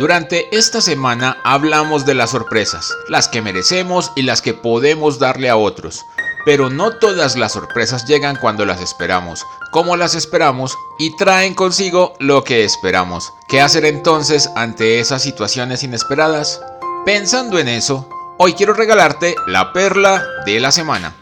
Durante esta semana hablamos de las sorpresas, las que merecemos y las que podemos darle a otros. Pero no todas las sorpresas llegan cuando las esperamos, como las esperamos y traen consigo lo que esperamos. ¿Qué hacer entonces ante esas situaciones inesperadas? Pensando en eso, hoy quiero regalarte la perla de la semana.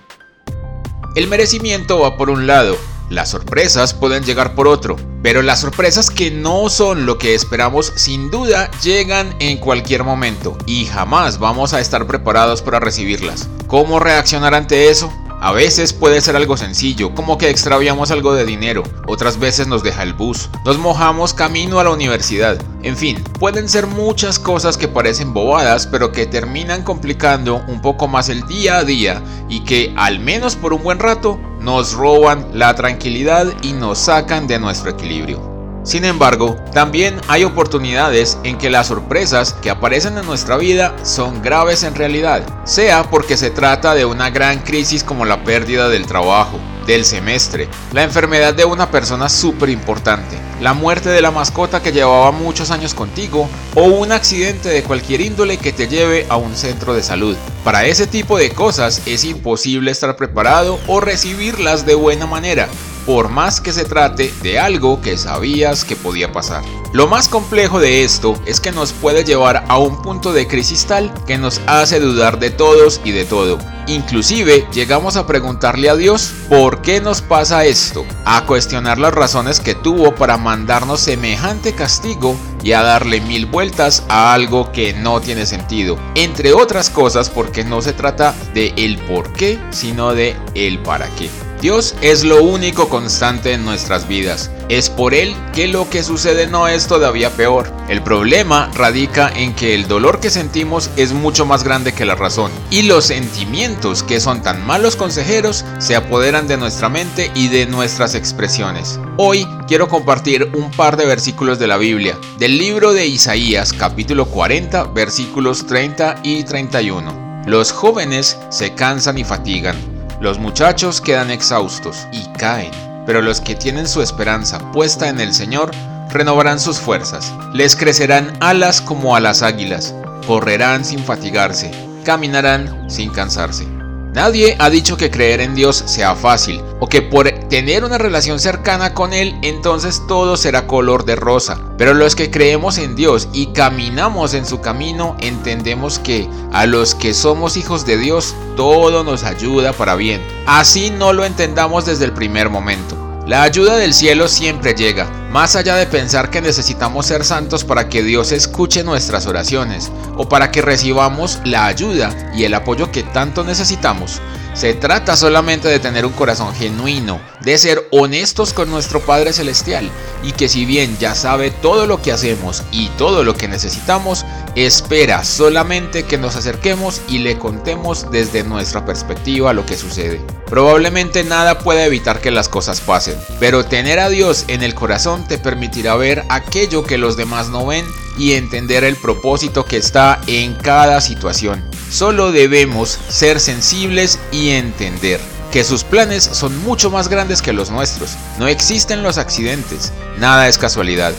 El merecimiento va por un lado, las sorpresas pueden llegar por otro, pero las sorpresas que no son lo que esperamos sin duda llegan en cualquier momento y jamás vamos a estar preparados para recibirlas. ¿Cómo reaccionar ante eso? A veces puede ser algo sencillo, como que extraviamos algo de dinero, otras veces nos deja el bus, nos mojamos camino a la universidad, en fin, pueden ser muchas cosas que parecen bobadas pero que terminan complicando un poco más el día a día y que, al menos por un buen rato, nos roban la tranquilidad y nos sacan de nuestro equilibrio. Sin embargo, también hay oportunidades en que las sorpresas que aparecen en nuestra vida son graves en realidad, sea porque se trata de una gran crisis como la pérdida del trabajo, del semestre, la enfermedad de una persona súper importante, la muerte de la mascota que llevaba muchos años contigo o un accidente de cualquier índole que te lleve a un centro de salud. Para ese tipo de cosas es imposible estar preparado o recibirlas de buena manera, por más que se trate de algo que sabías que podía pasar. Lo más complejo de esto es que nos puede llevar a un punto de crisis tal que nos hace dudar de todos y de todo. Inclusive llegamos a preguntarle a Dios por qué nos pasa esto, a cuestionar las razones que tuvo para mandarnos semejante castigo y a darle mil vueltas a algo que no tiene sentido. Entre otras cosas porque no se trata de el por qué, sino de el para qué. Dios es lo único constante en nuestras vidas. Es por Él que lo que sucede no es todavía peor. El problema radica en que el dolor que sentimos es mucho más grande que la razón. Y los sentimientos que son tan malos consejeros se apoderan de nuestra mente y de nuestras expresiones. Hoy quiero compartir un par de versículos de la Biblia, del libro de Isaías capítulo 40 versículos 30 y 31. Los jóvenes se cansan y fatigan los muchachos quedan exhaustos y caen, pero los que tienen su esperanza puesta en el Señor renovarán sus fuerzas. Les crecerán alas como a las águilas, correrán sin fatigarse, caminarán sin cansarse. Nadie ha dicho que creer en Dios sea fácil o que por tener una relación cercana con Él entonces todo será color de rosa. Pero los que creemos en Dios y caminamos en su camino entendemos que a los que somos hijos de Dios todo nos ayuda para bien. Así no lo entendamos desde el primer momento. La ayuda del cielo siempre llega, más allá de pensar que necesitamos ser santos para que Dios escuche nuestras oraciones o para que recibamos la ayuda y el apoyo que tanto necesitamos. Se trata solamente de tener un corazón genuino, de ser honestos con nuestro Padre Celestial y que si bien ya sabe todo lo que hacemos y todo lo que necesitamos, espera solamente que nos acerquemos y le contemos desde nuestra perspectiva lo que sucede. Probablemente nada puede evitar que las cosas pasen, pero tener a Dios en el corazón te permitirá ver aquello que los demás no ven y entender el propósito que está en cada situación. Solo debemos ser sensibles y entender que sus planes son mucho más grandes que los nuestros. No existen los accidentes, nada es casualidad.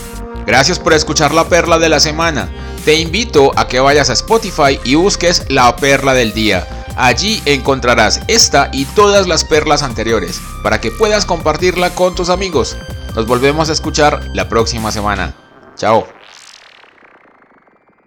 Gracias por escuchar la perla de la semana. Te invito a que vayas a Spotify y busques la perla del día. Allí encontrarás esta y todas las perlas anteriores para que puedas compartirla con tus amigos. Nos volvemos a escuchar la próxima semana. Chao.